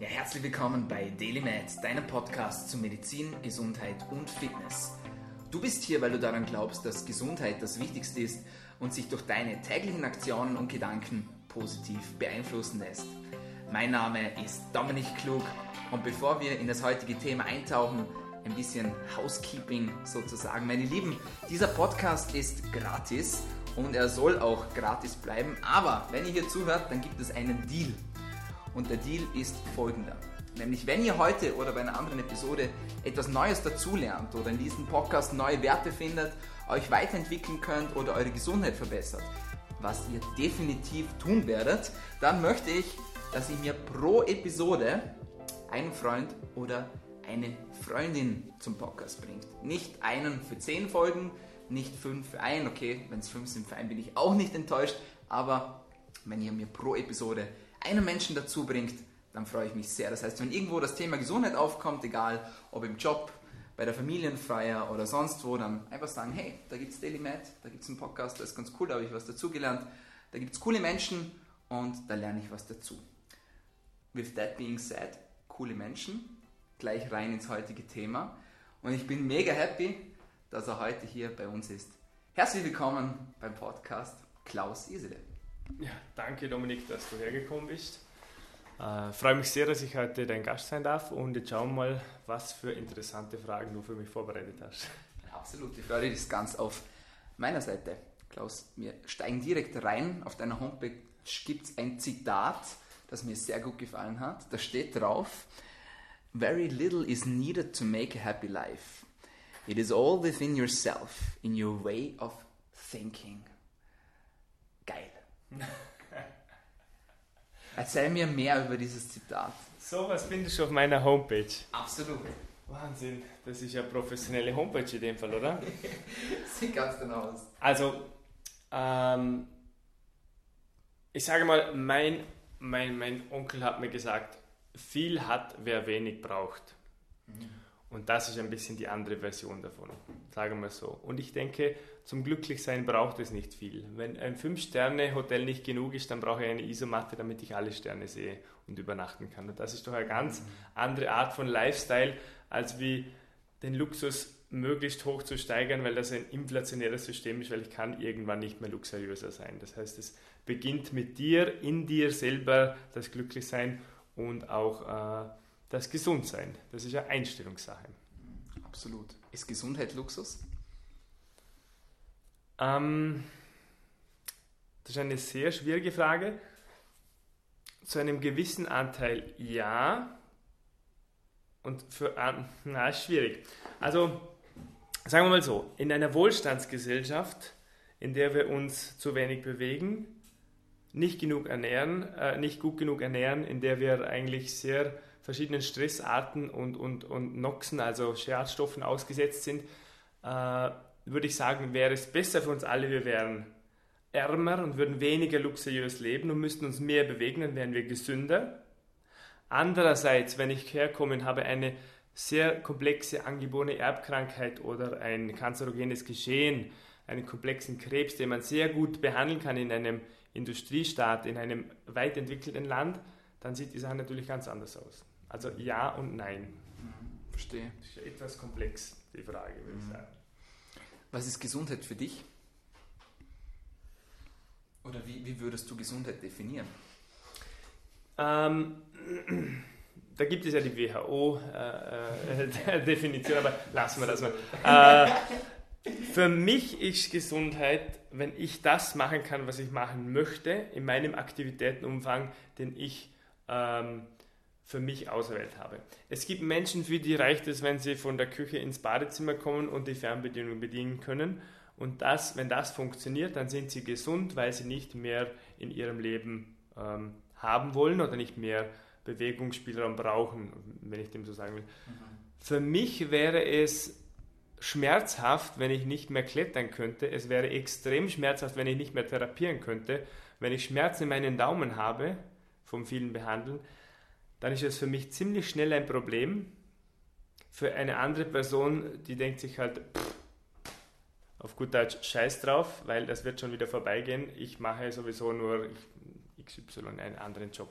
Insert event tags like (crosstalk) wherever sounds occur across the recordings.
Ja, herzlich willkommen bei DailyMed, deinem Podcast zu Medizin, Gesundheit und Fitness. Du bist hier, weil du daran glaubst, dass Gesundheit das Wichtigste ist und sich durch deine täglichen Aktionen und Gedanken positiv beeinflussen lässt. Mein Name ist Dominik Klug und bevor wir in das heutige Thema eintauchen, ein bisschen Housekeeping sozusagen. Meine Lieben, dieser Podcast ist gratis und er soll auch gratis bleiben, aber wenn ihr hier zuhört, dann gibt es einen Deal. Und der Deal ist folgender. Nämlich, wenn ihr heute oder bei einer anderen Episode etwas Neues dazulernt oder in diesem Podcast neue Werte findet, euch weiterentwickeln könnt oder eure Gesundheit verbessert, was ihr definitiv tun werdet, dann möchte ich, dass ihr mir pro Episode einen Freund oder eine Freundin zum Podcast bringt. Nicht einen für zehn Folgen, nicht fünf für einen. Okay, wenn es fünf sind für einen, bin ich auch nicht enttäuscht. Aber wenn ihr mir pro Episode einen Menschen dazu bringt, dann freue ich mich sehr. Das heißt, wenn irgendwo das Thema Gesundheit aufkommt, egal ob im Job, bei der Familienfeier oder sonst wo, dann einfach sagen, hey, da gibt es Daily Med, da gibt es einen Podcast, das ist ganz cool, da habe ich was dazugelernt. Da gibt es coole Menschen und da lerne ich was dazu. With that being said, coole Menschen, gleich rein ins heutige Thema. Und ich bin mega happy, dass er heute hier bei uns ist. Herzlich willkommen beim Podcast Klaus Isele. Ja, danke Dominik, dass du hergekommen bist. Äh, freue mich sehr, dass ich heute dein Gast sein darf und jetzt schauen wir mal, was für interessante Fragen du für mich vorbereitet hast. Absolut, die Freude ist ganz auf meiner Seite. Klaus, wir steigen direkt rein. Auf deiner Homepage gibt es ein Zitat, das mir sehr gut gefallen hat. Da steht drauf, Very little is needed to make a happy life. It is all within yourself, in your way of thinking. (laughs) Erzähl mir mehr über dieses Zitat. So was findest du auf meiner Homepage. Absolut. Wahnsinn, das ist ja professionelle Homepage in dem Fall, oder? (laughs) Sieht ganz genau aus. Also, ähm, ich sage mal, mein, mein, mein Onkel hat mir gesagt, viel hat, wer wenig braucht. Mhm. Und das ist ein bisschen die andere Version davon, sagen wir so. Und ich denke, zum Glücklichsein braucht es nicht viel. Wenn ein Fünf-Sterne-Hotel nicht genug ist, dann brauche ich eine Isomatte, damit ich alle Sterne sehe und übernachten kann. Und das ist doch eine ganz andere Art von Lifestyle, als wie den Luxus möglichst hoch zu steigern, weil das ein inflationäres System ist, weil ich kann irgendwann nicht mehr luxuriöser sein. Das heißt, es beginnt mit dir, in dir selber das Glücklichsein und auch äh, das Gesundsein. Das ist ja Einstellungssache. Absolut. Ist Gesundheit Luxus? Ähm, das ist eine sehr schwierige Frage. Zu einem gewissen Anteil ja. Und für, na, ist schwierig. Also, sagen wir mal so, in einer Wohlstandsgesellschaft, in der wir uns zu wenig bewegen, nicht genug ernähren, äh, nicht gut genug ernähren, in der wir eigentlich sehr verschiedenen Stressarten und, und, und Noxen, also Schadstoffen ausgesetzt sind, äh, würde ich sagen, wäre es besser für uns alle, wir wären ärmer und würden weniger luxuriös leben und müssten uns mehr bewegen, dann wären wir gesünder. Andererseits, wenn ich herkomme und habe eine sehr komplexe angeborene Erbkrankheit oder ein kanzerogenes Geschehen, einen komplexen Krebs, den man sehr gut behandeln kann in einem Industriestaat, in einem weit entwickelten Land, dann sieht die Sache natürlich ganz anders aus. Also ja und nein. Mhm, verstehe. Das ist etwas komplex, die Frage, würde ich mhm. sagen. Was ist Gesundheit für dich? Oder wie, wie würdest du Gesundheit definieren? Ähm, (clears throat) da gibt es ja die WHO-Definition, äh, äh (laughs) aber lassen wir das mal. Äh, für mich ist Gesundheit, wenn ich das machen kann, was ich machen möchte, in meinem Aktivitätenumfang, den ich ähm, für mich auserwählt habe. Es gibt Menschen, für die reicht es, wenn sie von der Küche ins Badezimmer kommen und die Fernbedienung bedienen können. Und das, wenn das funktioniert, dann sind sie gesund, weil sie nicht mehr in ihrem Leben ähm, haben wollen oder nicht mehr Bewegungsspielraum brauchen, wenn ich dem so sagen will. Mhm. Für mich wäre es schmerzhaft, wenn ich nicht mehr klettern könnte. Es wäre extrem schmerzhaft, wenn ich nicht mehr therapieren könnte. Wenn ich Schmerzen in meinen Daumen habe, vom vielen Behandeln, dann ist es für mich ziemlich schnell ein Problem. Für eine andere Person, die denkt sich halt, pff, auf gut Deutsch, scheiß drauf, weil das wird schon wieder vorbeigehen. Ich mache sowieso nur XY einen anderen Job.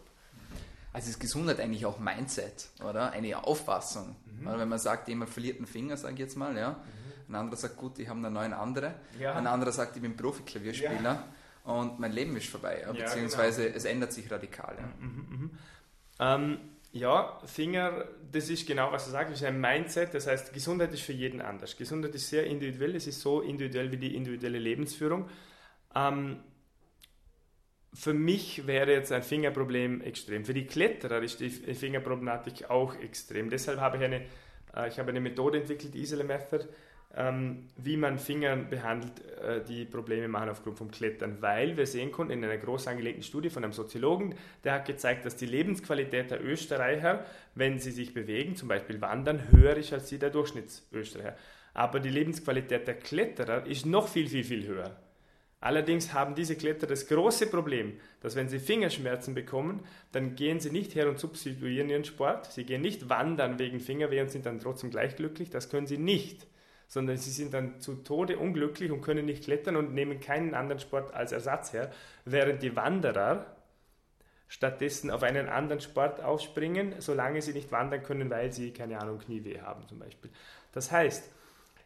Also ist Gesundheit eigentlich auch Mindset, oder? Eine Auffassung. Mhm. Wenn man sagt, jemand verliert einen Finger, sage ich jetzt mal, ja. Mhm. Ein anderer sagt, gut, ich habe einen neuen andere. Ja. Ein anderer sagt, ich bin Profiklavierspieler ja. und mein Leben ist vorbei. Ja, beziehungsweise genau. es ändert sich radikal. Ja. Mhm, mhm, ähm, ja, Finger, das ist genau, was du sagst, das ist ein Mindset. Das heißt, Gesundheit ist für jeden anders. Gesundheit ist sehr individuell, es ist so individuell wie die individuelle Lebensführung. Ähm, für mich wäre jetzt ein Fingerproblem extrem. Für die Kletterer ist die Fingerproblematik auch extrem. Deshalb habe ich eine, äh, ich habe eine Methode entwickelt, die Isole Method, ähm, wie man Finger behandelt, äh, die Probleme machen aufgrund vom Klettern. Weil wir sehen konnten in einer groß angelegten Studie von einem Soziologen, der hat gezeigt, dass die Lebensqualität der Österreicher, wenn sie sich bewegen, zum Beispiel wandern, höher ist als die der Durchschnittsösterreicher. Aber die Lebensqualität der Kletterer ist noch viel, viel, viel höher. Allerdings haben diese Kletterer das große Problem, dass wenn sie Fingerschmerzen bekommen, dann gehen sie nicht her und substituieren ihren Sport. Sie gehen nicht wandern wegen Fingerweh und sind dann trotzdem gleich glücklich. Das können sie nicht. Sondern sie sind dann zu Tode unglücklich und können nicht klettern und nehmen keinen anderen Sport als Ersatz her. Während die Wanderer stattdessen auf einen anderen Sport aufspringen, solange sie nicht wandern können, weil sie, keine Ahnung, Knieweh haben zum Beispiel. Das heißt,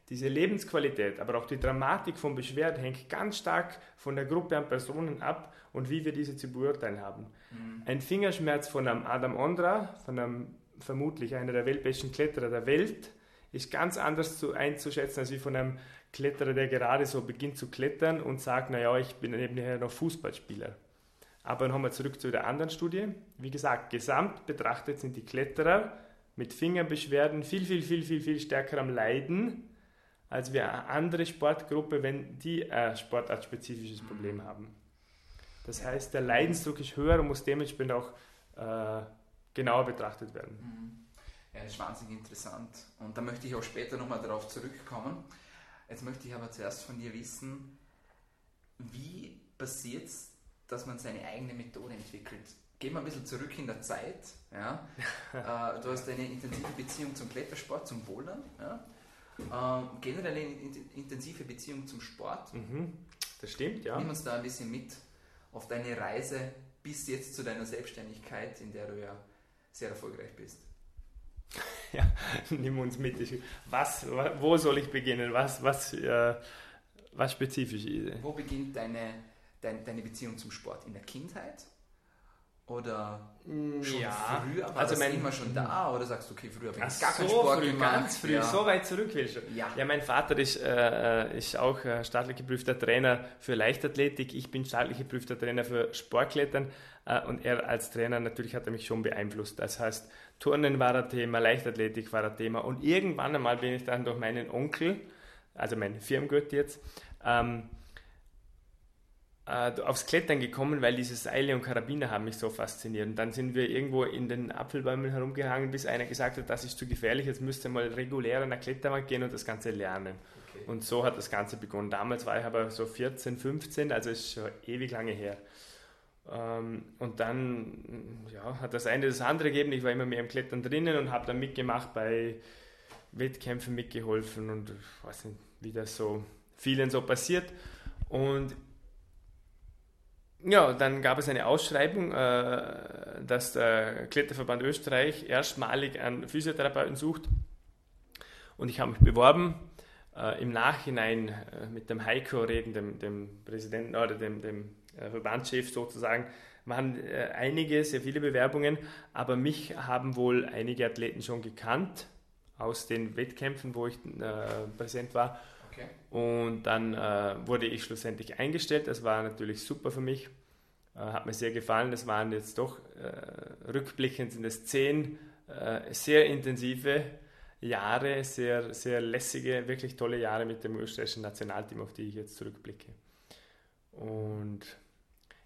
diese Lebensqualität, aber auch die Dramatik von Beschwerden hängt ganz stark von der Gruppe an Personen ab und wie wir diese zu beurteilen haben. Mhm. Ein Fingerschmerz von einem Adam Ondra, von einem vermutlich einer der weltbesten Kletterer der Welt, ist ganz anders zu, einzuschätzen als wie von einem Kletterer, der gerade so beginnt zu klettern und sagt, naja, ich bin nebenher noch Fußballspieler. Aber nochmal zurück zu der anderen Studie. Wie gesagt, gesamt betrachtet sind die Kletterer mit Fingerbeschwerden viel, viel, viel, viel, viel stärker am Leiden als wir eine andere Sportgruppe, wenn die ein sportartspezifisches Problem haben. Das heißt, der Leidensdruck ist höher und muss dementsprechend auch äh, genauer betrachtet werden. Das ist wahnsinnig interessant. Und da möchte ich auch später nochmal darauf zurückkommen. Jetzt möchte ich aber zuerst von dir wissen, wie passiert es, dass man seine eigene Methode entwickelt? Gehen wir ein bisschen zurück in der Zeit. Ja? (laughs) Äh, du hast eine intensive Beziehung zum Klettersport, zum Bouldern. Ja? Ähm, generell eine intensive Beziehung zum Sport. Mhm. Das stimmt, ja. Nimm uns da ein bisschen mit auf deine Reise bis jetzt zu deiner Selbstständigkeit, in der du ja sehr erfolgreich bist. (laughs) Ja, nimm uns mit. Was, wo soll ich beginnen? Was, was, äh, was spezifisch? Wo beginnt deine, deine, deine Beziehung zum Sport? In der Kindheit? Oder mm, schon ja. früher? War also mein, immer schon da? Oder sagst du, okay, früher habe ich gar so keinen Sport früh, gemacht? Ganz früh, ja. so weit zurück willst du? Ja. ja, mein Vater ist, äh, ist auch äh, staatlich geprüfter Trainer für Leichtathletik. Ich bin staatlich geprüfter Trainer für Sportklettern. Äh, und er als Trainer, natürlich hat er mich schon beeinflusst. Das heißt, Turnen war ein Thema, Leichtathletik war ein Thema. Und irgendwann einmal bin ich dann durch meinen Onkel, also meinen Firmengott jetzt, ähm, äh, aufs Klettern gekommen, weil diese Seile und Karabiner haben mich so fasziniert. Und dann sind wir irgendwo in den Apfelbäumen herumgehangen, bis einer gesagt hat, das ist zu gefährlich, jetzt müsst ihr mal regulär an der Kletterwand gehen und das Ganze lernen. Okay. Und so hat das Ganze begonnen. Damals war ich aber so 14, 15, also ist schon ewig lange her. Ähm, und dann ja, hat das eine das andere gegeben. Ich war immer mehr im Klettern drinnen und habe dann mitgemacht bei Wettkämpfen mitgeholfen und ich weiß nicht, wie das so vielen so passiert. Und ja, dann gab es eine Ausschreibung, äh, dass der Kletterverband Österreich erstmalig einen Physiotherapeuten sucht. Und ich habe mich beworben. Äh, Im Nachhinein äh, mit dem Heiko reden, dem, dem Präsidenten oder dem, dem Verbandschef sozusagen, waren einige, sehr viele Bewerbungen, aber mich haben wohl einige Athleten schon gekannt aus den Wettkämpfen, wo ich äh, präsent war. Okay. Und dann äh, wurde ich schlussendlich eingestellt. Das war natürlich super für mich. Äh, hat mir sehr gefallen. Das waren jetzt doch äh, rückblickend sind es zehn äh, sehr intensive Jahre, sehr, sehr lässige, wirklich tolle Jahre mit dem österreichischen Nationalteam, auf die ich jetzt zurückblicke. Und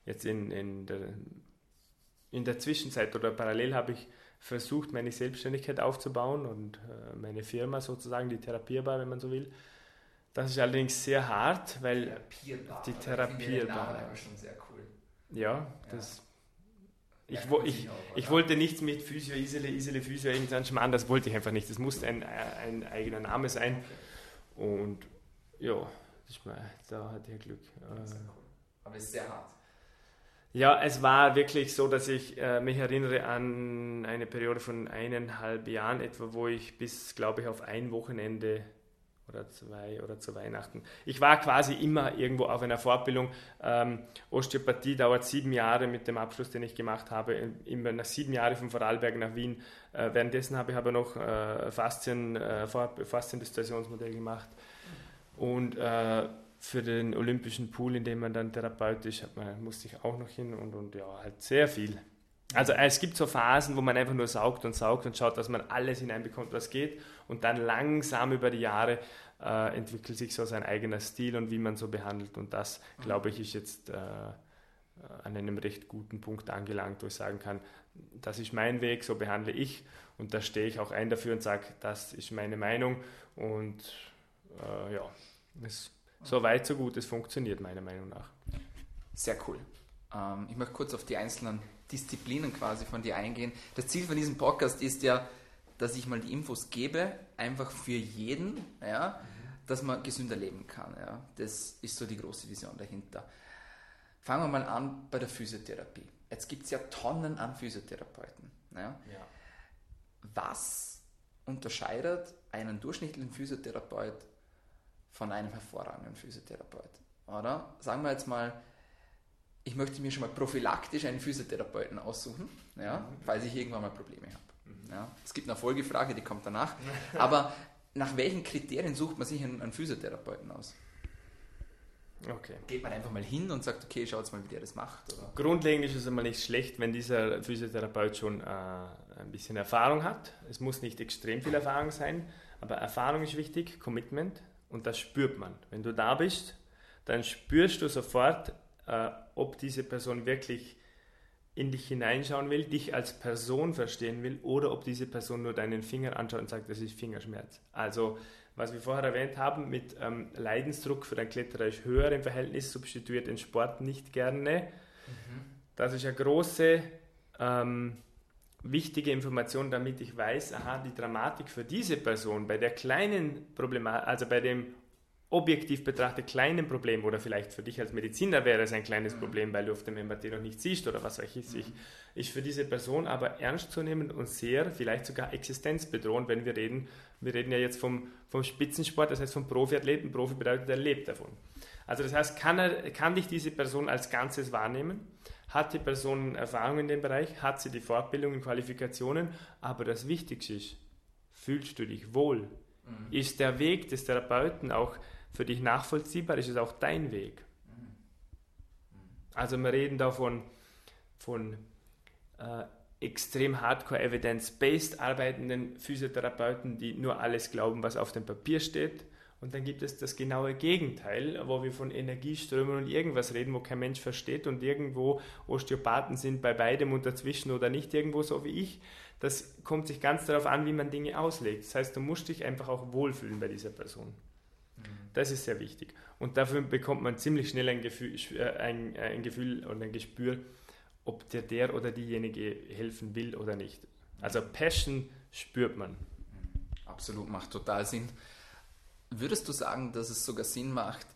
jetzt in, in, der, in der Zwischenzeit oder parallel habe ich versucht, meine Selbstständigkeit aufzubauen und äh, meine Firma sozusagen, die Therapierbar, wenn man so will. Das ist allerdings sehr hart, weil Therapierbar. die Therapierbar. Ich schon sehr cool. Ja, das. Ich, ich, ich, wollte nichts mit Physio, Isele, Isele, Physio, irgendein Schmarrn, das wollte ich einfach nicht. Das musste ein, ein eigener Name sein. Und ja, das mal, da hatte ich Glück. Aber es ist sehr hart. Ja, es war wirklich so, dass ich äh, mich erinnere an eine Periode von eineinhalb Jahren etwa, wo ich bis, glaube ich, auf ein Wochenende oder zwei oder zu Weihnachten. Ich war quasi immer irgendwo auf einer Fortbildung. Ähm, Osteopathie dauert sieben Jahre mit dem Abschluss, den ich gemacht habe, immer nach sieben Jahren von Vorarlberg nach Wien. Äh, währenddessen habe ich aber noch äh, Faszien, äh, gemacht. Und äh, für den olympischen Pool, in dem man dann therapeutisch hat, man, musste ich auch noch hin und, und ja, halt sehr viel. Also es gibt so Phasen, wo man einfach nur saugt und saugt und schaut, dass man alles hineinbekommt, was geht. Und dann langsam über die Jahre äh, entwickelt sich so sein eigener Stil und wie man so behandelt. Und das, glaube ich, ist jetzt äh, an einem recht guten Punkt angelangt, wo ich sagen kann, das ist mein Weg, so behandle ich. Und da stehe ich auch ein dafür und sage, das ist meine Meinung. Und äh, ja, es so weit, so gut, es funktioniert meiner Meinung nach. Sehr cool. Ähm, ich möchte kurz auf die einzelnen Disziplinen quasi von dir eingehen. Das Ziel von diesem Podcast ist ja, dass ich mal die Infos gebe, einfach für jeden, ja, dass man gesünder leben kann. Ja. Das ist so die große Vision dahinter. Fangen wir mal an bei der Physiotherapie. Jetzt gibt es ja Tonnen an Physiotherapeuten. Ja. ja. Was unterscheidet einen durchschnittlichen Physiotherapeut von einem hervorragenden Physiotherapeut. Oder? Sagen wir jetzt mal, ich möchte mir schon mal prophylaktisch einen Physiotherapeuten aussuchen, ja, mhm. falls ich irgendwann mal Probleme habe. Mhm. Ja. Es gibt eine Folgefrage, die kommt danach. Aber nach welchen Kriterien sucht man sich einen, einen Physiotherapeuten aus? Okay. Geht man einfach mal hin und sagt, okay, schau jetzt mal, wie der das macht? Oder? Grundlegend ist es einmal nicht schlecht, wenn dieser Physiotherapeut schon äh, ein bisschen Erfahrung hat. Es muss nicht extrem viel Erfahrung sein, aber Erfahrung ist wichtig, Commitment. Und das spürt man. Wenn du da bist, dann spürst du sofort, äh, ob diese Person wirklich in dich hineinschauen will, dich als Person verstehen will oder ob diese Person nur deinen Finger anschaut und sagt, das ist Fingerschmerz. Also, was wir vorher erwähnt haben, mit ähm, Leidensdruck für den Kletterer ist höher im Verhältnis, substituiert den Sport nicht gerne. Mhm. Das ist eine große ähm, wichtige Information, damit ich weiß, aha, die Dramatik für diese Person bei der kleinen Problematik, also bei dem objektiv betrachtet kleinen Problem oder vielleicht für dich als Mediziner wäre es ein kleines. Problem, weil du auf dem MRT noch nicht siehst oder was weiß ich, ist für diese Person aber ernst zu nehmen und sehr, vielleicht sogar existenzbedrohend, wenn wir reden, wir reden ja jetzt vom, vom Spitzensport, das heißt vom Profiathleten, Profi bedeutet, er lebt davon. Also das heißt, kann, er, kann dich diese Person als Ganzes wahrnehmen? Hat die Person Erfahrung in dem Bereich? Hat sie die Fortbildung und Qualifikationen? Aber das Wichtigste ist, fühlst du dich wohl? Mhm. Ist der Weg des Therapeuten auch für dich nachvollziehbar? Ist es auch dein Weg? Also wir reden da von, von äh, extrem hardcore evidence-based arbeitenden Physiotherapeuten, die nur alles glauben, was auf dem Papier steht und dann gibt es das genaue Gegenteil, wo wir von Energieströmen und irgendwas reden, wo kein Mensch versteht und irgendwo Osteopathen sind bei beidem und dazwischen oder nicht irgendwo so wie ich. Das kommt sich ganz darauf an, wie man Dinge auslegt. Das heißt, du musst dich einfach auch wohlfühlen bei dieser Person. Das ist sehr wichtig. Und dafür bekommt man ziemlich schnell ein Gefühl, äh, ein, ein Gefühl und ein Gespür, ob dir der oder diejenige helfen will oder nicht. Also Passion spürt man. Absolut, macht total Sinn. Würdest du sagen, dass es sogar Sinn macht,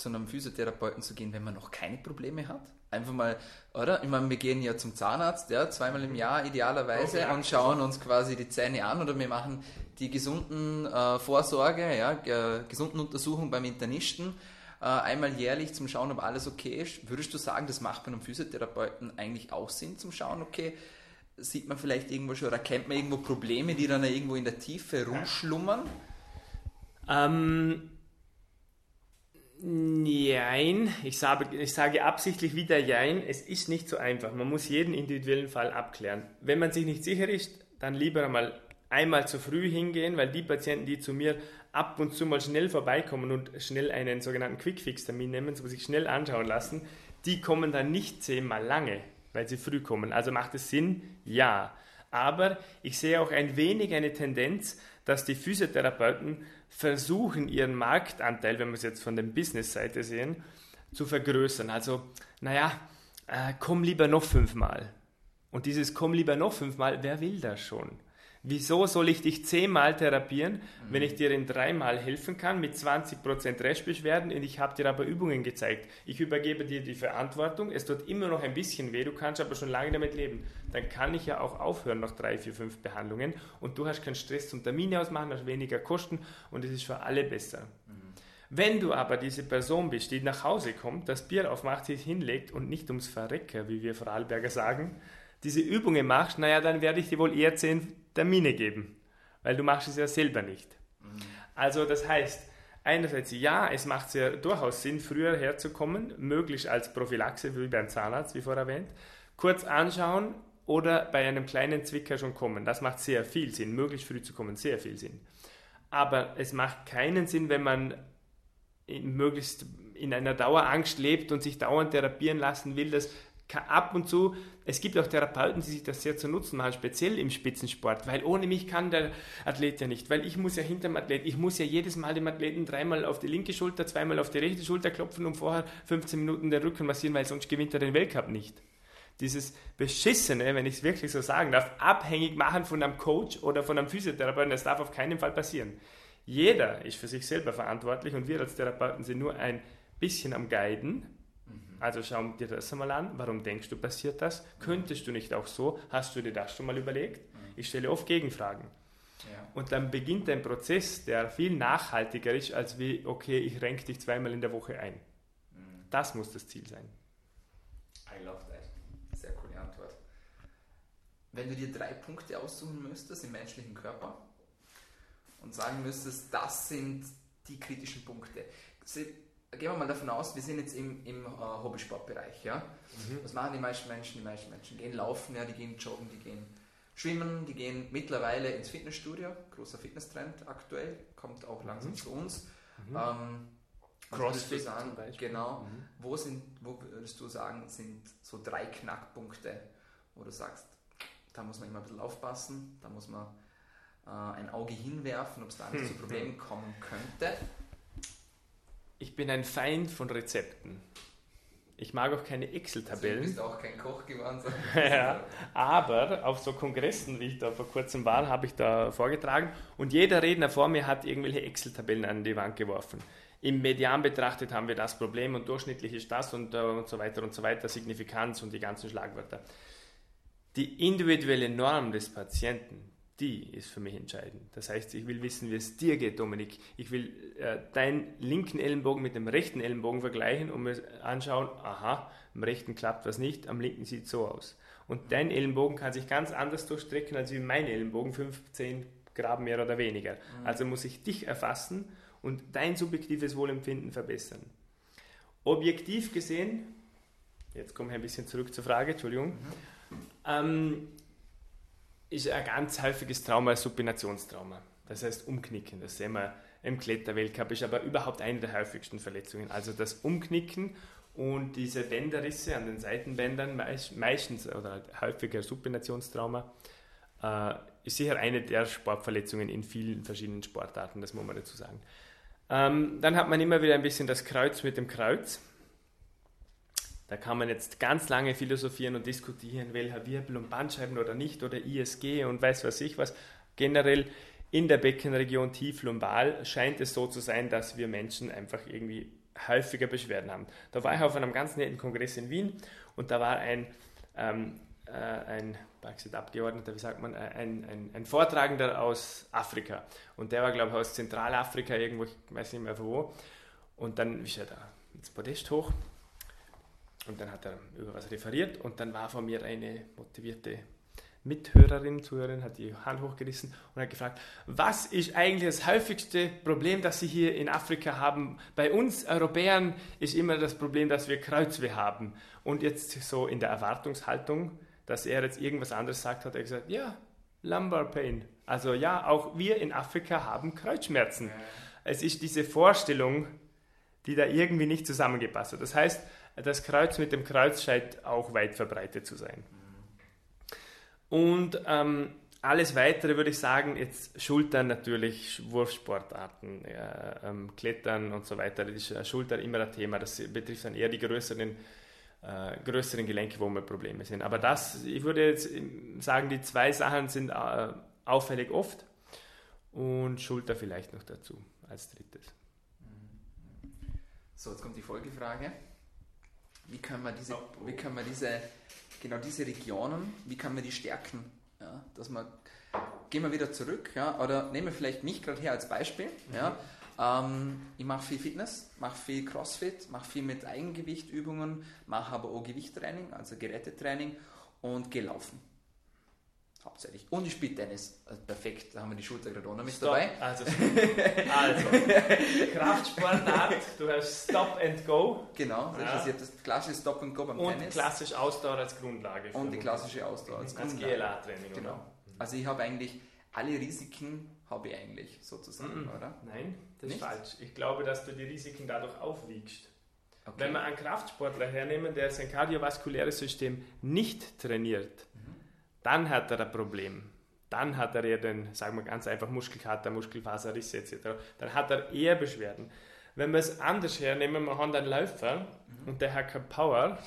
zu einem Physiotherapeuten zu gehen, wenn man noch keine Probleme hat? Einfach mal, oder? Ich meine, wir gehen ja zum Zahnarzt, ja, zweimal im Jahr idealerweise und schauen uns quasi die Zähne an oder wir machen die gesunden äh, Vorsorge, ja, äh, gesunden Untersuchung beim Internisten äh, einmal jährlich zum Schauen, ob alles okay ist. Würdest du sagen, das macht bei einem Physiotherapeuten eigentlich auch Sinn zum Schauen, okay, sieht man vielleicht irgendwo schon oder kennt man irgendwo Probleme, die dann irgendwo in der Tiefe rumschlummern? Ähm, Nein, ich sage, ich sage absichtlich wieder Jein. Es ist nicht so einfach. Man muss jeden individuellen Fall abklären. Wenn man sich nicht sicher ist, dann lieber einmal einmal zu früh hingehen, weil die Patienten, die zu mir ab und zu mal schnell vorbeikommen und schnell einen sogenannten Quick-Fix-Termin nehmen, so sich schnell anschauen lassen, die kommen dann nicht zehnmal lange, weil sie früh kommen. Also macht es Sinn? Ja. Aber ich sehe auch ein wenig eine Tendenz, dass die Physiotherapeuten versuchen, ihren Marktanteil, wenn wir es jetzt von der Business-Seite sehen, zu vergrößern. Also, naja, äh, komm lieber noch fünfmal. Und dieses komm lieber noch fünfmal, wer will das schon? Wieso soll ich dich zehnmal therapieren, mhm. wenn ich dir in dreimal helfen kann mit 20% Restbeschwerden und ich habe dir aber Übungen gezeigt. Ich übergebe dir die Verantwortung, es tut immer noch ein bisschen weh, du kannst aber schon lange damit leben. Dann kann ich ja auch aufhören nach drei, vier, fünf Behandlungen und du hast keinen Stress zum Termine ausmachen, hast weniger Kosten und es ist für alle besser. Mhm. Wenn du aber diese Person bist, die nach Hause kommt, das Bier aufmacht, sich hinlegt und nicht ums Verrecker, wie wir Vorarlberger sagen, diese Übungen machst, naja, dann werde ich dir wohl eher zehn Termine geben, weil du machst es ja selber nicht. Mhm. Also das heißt, einerseits ja, es macht sehr durchaus Sinn, früher herzukommen, möglichst als Prophylaxe wie beim Zahnarzt, wie vorher erwähnt, kurz anschauen oder bei einem kleinen Zwicker schon kommen. Das macht sehr viel Sinn, möglichst früh zu kommen, sehr viel Sinn. Aber es macht keinen Sinn, wenn man möglichst in einer Dauerangst lebt und sich dauernd therapieren lassen will, dass ab und zu, es gibt auch Therapeuten, die sich das sehr zu nutzen machen, speziell im Spitzensport, weil ohne mich kann der Athlet ja nicht, weil ich muss ja hinter dem Athlet, ich muss ja jedes Mal dem Athleten dreimal auf die linke Schulter, zweimal auf die rechte Schulter klopfen und vorher 15 Minuten den Rücken massieren, weil sonst gewinnt er den Weltcup nicht. Dieses Beschissene, wenn ich es wirklich so sagen darf, abhängig machen von einem Coach oder von einem Physiotherapeuten, das darf auf keinen Fall passieren. Jeder ist für sich selber verantwortlich und wir als Therapeuten sind nur ein bisschen am Guiden, also schau dir das einmal an. Warum denkst du, passiert das? Könntest du nicht auch so? Hast du dir das schon mal überlegt? Ich stelle oft Gegenfragen. Ja. Und dann beginnt ein Prozess, der viel nachhaltiger ist, als wie, okay, ich renke dich zweimal in der Woche ein. Mhm. Das muss das Ziel sein. I love that. Sehr coole Antwort. Wenn du dir drei Punkte aussuchen müsstest im menschlichen Körper und sagen müsstest, das sind die kritischen Punkte gehen wir mal davon aus, wir sind jetzt im, im uh, Hobbysportbereich. Ja? Mhm. Was machen die meisten Menschen? Die meisten Menschen gehen laufen, ja, die gehen joggen, die gehen schwimmen, die gehen mittlerweile ins Fitnessstudio. Großer Fitnesstrend aktuell, kommt auch langsam mhm. zu uns. Mhm. Ähm, Crossfit sagen, genau. Mhm. Wo, sind, wo würdest du sagen, sind so drei Knackpunkte, wo du sagst, da muss man immer ein bisschen aufpassen, da muss man äh, ein Auge hinwerfen, ob es da nicht (laughs) zu Problemen kommen könnte? Ich bin ein Feind von Rezepten. Ich mag auch keine Excel-Tabellen. Also du bist auch kein Koch geworden. (laughs) ja, aber auf so Kongressen, wie ich da vor kurzem war, habe ich da vorgetragen und jeder Redner vor mir hat irgendwelche Excel-Tabellen an die Wand geworfen. Im Median betrachtet haben wir das Problem und durchschnittlich ist das und, uh, und so weiter und so weiter, Signifikanz und die ganzen Schlagwörter. Die individuelle Norm des Patienten, die ist für mich entscheidend. Das heißt, ich will wissen, wie es dir geht, Dominik. Ich will äh, deinen linken Ellenbogen mit dem rechten Ellenbogen vergleichen und mir anschauen, aha, am rechten klappt was nicht, am linken sieht so aus. Und dein Ellenbogen kann sich ganz anders durchstrecken als wie mein Ellenbogen, 15 Grad mehr oder weniger. Mhm. Also muss ich dich erfassen und dein subjektives Wohlempfinden verbessern. Objektiv gesehen, jetzt komme ich ein bisschen zurück zur Frage, Entschuldigung, mhm. ähm, ist ein ganz häufiges Trauma ein Supinationstrauma. Das heißt Umknicken. Das sehen wir im Kletterweltcup, ist aber überhaupt eine der häufigsten Verletzungen. Also das Umknicken und diese Bänderrisse an den Seitenbändern, meistens oder häufiger Supinationstrauma, äh, ist sicher eine der Sportverletzungen in vielen verschiedenen Sportarten, das muss man dazu sagen. Ähm, dann hat man immer wieder ein bisschen das Kreuz mit dem Kreuz. Da kann man jetzt ganz lange philosophieren und diskutieren, welcher Wirbel und Bandscheiben oder nicht oder ISG und weiß was ich was. Generell in der Beckenregion tief lumbal scheint es so zu sein, dass wir Menschen einfach irgendwie häufiger Beschwerden haben. Da war ich auf einem ganz netten Kongress in Wien und da war ein, ähm, äh, ein Brexit-Abgeordneter, wie sagt man, äh, ein, ein, ein, Vortragender aus Afrika. Und der war, glaube ich, aus Zentralafrika, irgendwo, ich weiß nicht mehr wo. Und dann ist er da ins Podest hoch und dann hat er über was referiert und dann war vor mir eine motivierte Mithörerin, Zuhörerin, hat die Hand hochgerissen und hat gefragt, was ist eigentlich das häufigste Problem, das Sie hier in Afrika haben? Bei uns Europäern ist immer das Problem, dass wir Kreuzweh haben. Und jetzt so in der Erwartungshaltung, dass er jetzt irgendwas anderes sagt, hat er gesagt, ja, Lumbar Pain. Also ja, auch wir in Afrika haben Kreuzschmerzen. Es ist diese Vorstellung, die da irgendwie nicht zusammengepasst hat. Das heißt, das Kreuz mit dem Kreuz scheint auch weit verbreitet zu sein. Und ähm, alles weitere würde ich sagen, jetzt Schultern natürlich, Wurfsportarten, ja, ähm, Klettern und so weiter, das ist Schultern immer ein Thema, das betrifft dann eher die größeren, äh, größeren Gelenke, wo wir Probleme sind. Aber das, ich würde jetzt sagen, die zwei Sachen sind äh, auffällig oft. Und Schulter vielleicht noch dazu als drittes. So, jetzt kommt die Folgefrage. Wie können wir diese, wie können wir diese, genau diese Regionen, wie können wir die stärken? Ja, dass man, gehen wir wieder zurück, ja, oder nehmen wir vielleicht mich gerade her als Beispiel. Mhm. Ja, ähm, ich mache viel Fitness, mache viel Crossfit, mache viel mit Eigengewichtübungen, mache aber auch Gewichttraining, also Gerätetraining und gehe laufen. Hauptsächlich. Und ich spiele Tennis. Also perfekt, da haben wir die Schulter gerade auch noch mit Stop. dabei. Also, (laughs) also Kraftsportart, du hast Stop and Go. Genau, das ja. ist das klassische Stop and Go beim und Tennis. Und klassisch Ausdauer als Grundlage. Und die klassische Ausdauer als, als GLA-Training. Genau. Oder? Also ich habe eigentlich alle Risiken habe ich eigentlich sozusagen, -mm. oder? Nein, das Nicht? ist falsch. Ich glaube, dass du die Risiken dadurch aufwiegst. Okay. Wenn wir einen Kraftsportler hernehmen, der sein kardiovaskuläres System nicht trainiert, mhm. Dann hat er ein Problem. Dann hat er eher den, sagen wir ganz einfach, Muskelkater, Muskelfaserrisse etc. Dann hat er eher Beschwerden. Wenn wir es anders hernehmen, wir haben einen Läufer mhm. und der hat keine Power,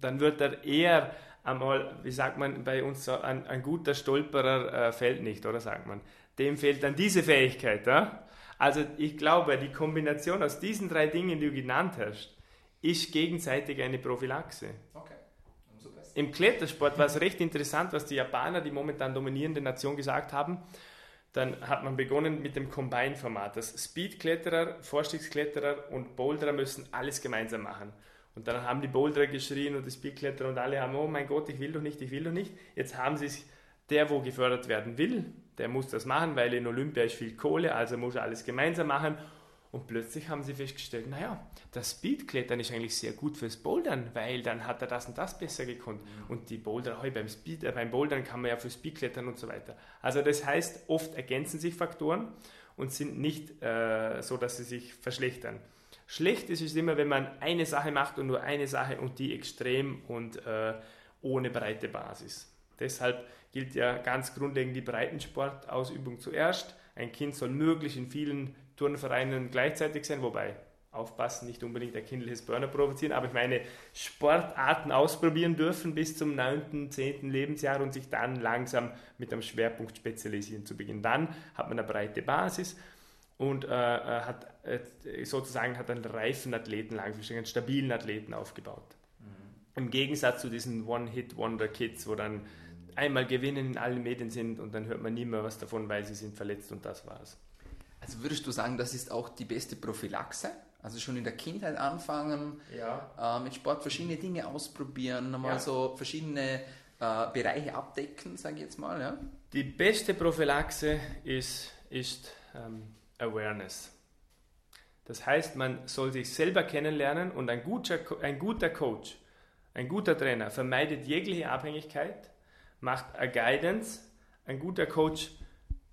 dann wird er eher einmal, wie sagt man bei uns so, ein, ein guter Stolperer äh, fällt nicht, oder sagt man? Dem fehlt dann diese Fähigkeit. Ja? Also ich glaube, die Kombination aus diesen drei Dingen, die du genannt hast, ist gegenseitig eine Prophylaxe. Okay. Im Klettersport war es recht interessant, was die Japaner, die momentan dominierende Nation, gesagt haben. Dann hat man begonnen mit dem Combine-Format. Das Speed-Kletterer, Vorstiegskletterer und Boulderer müssen alles gemeinsam machen. Und dann haben die Boulderer geschrien und die Speedkletterer und alle haben, oh mein Gott, ich will doch nicht, ich will doch nicht. Jetzt haben sie es, der, wo gefördert werden will, der muss das machen, weil in Olympia ist viel Kohle, also muss er alles gemeinsam machen. Und plötzlich haben sie festgestellt, naja, das Speedklettern ist eigentlich sehr gut fürs Bouldern, weil dann hat er das und das besser gekonnt. Mhm. Und die Boulder, hey, beim, Speed, äh, beim Bouldern kann man ja für Speedklettern und so weiter. Also das heißt, oft ergänzen sich Faktoren und sind nicht äh, so, dass sie sich verschlechtern. Schlecht ist es immer, wenn man eine Sache macht und nur eine Sache und die extrem und äh, ohne breite Basis. Deshalb gilt ja ganz grundlegend die Breitensportausübung zuerst. Ein Kind soll möglichst in vielen Turnvereinen gleichzeitig sein, wobei aufpassen, nicht unbedingt ein kindliches Burner provozieren, aber ich meine, Sportarten ausprobieren dürfen bis zum 9., 10. Lebensjahr und sich dann langsam mit einem Schwerpunkt spezialisieren zu beginnen. Dann hat man eine breite Basis und äh, äh, hat äh, sozusagen hat einen reifen Athleten langfristig, einen stabilen Athleten aufgebaut. Mhm. Im Gegensatz zu diesen One-Hit-Wonder-Kids, wo dann einmal gewinnen in allen Medien sind und dann hört man nie mehr was davon, weil sie sind verletzt und das war's. Also würdest du sagen, das ist auch die beste Prophylaxe? Also schon in der Kindheit anfangen, ja. äh, mit Sport verschiedene Dinge ausprobieren, nochmal ja. so verschiedene äh, Bereiche abdecken, sage ich jetzt mal. Ja? Die beste Prophylaxe ist, ist ähm, Awareness. Das heißt, man soll sich selber kennenlernen und ein guter, ein guter Coach, ein guter Trainer vermeidet jegliche Abhängigkeit, macht a Guidance. Ein guter Coach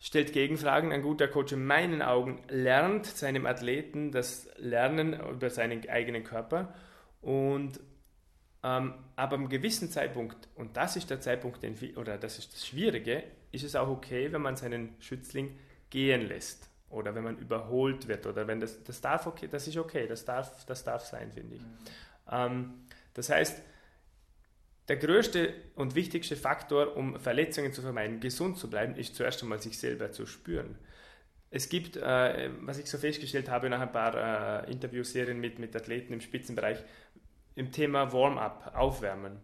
stellt Gegenfragen. Ein guter Coach in meinen Augen lernt seinem Athleten das Lernen über seinen eigenen Körper und ähm, aber am gewissen Zeitpunkt, und das ist der Zeitpunkt, den, oder das ist das Schwierige, ist es auch okay, wenn man seinen Schützling gehen lässt oder wenn man überholt wird oder wenn das, das darf okay, das ist okay, das darf, das darf sein, finde ich. Mhm. Ähm, das heißt, der größte und wichtigste Faktor, um Verletzungen zu vermeiden, gesund zu bleiben, ist zuerst einmal sich selber zu spüren. Es gibt, äh, was ich so festgestellt habe nach ein paar äh, Interviewserien mit, mit Athleten im Spitzenbereich, im Thema Warm-up, Aufwärmen.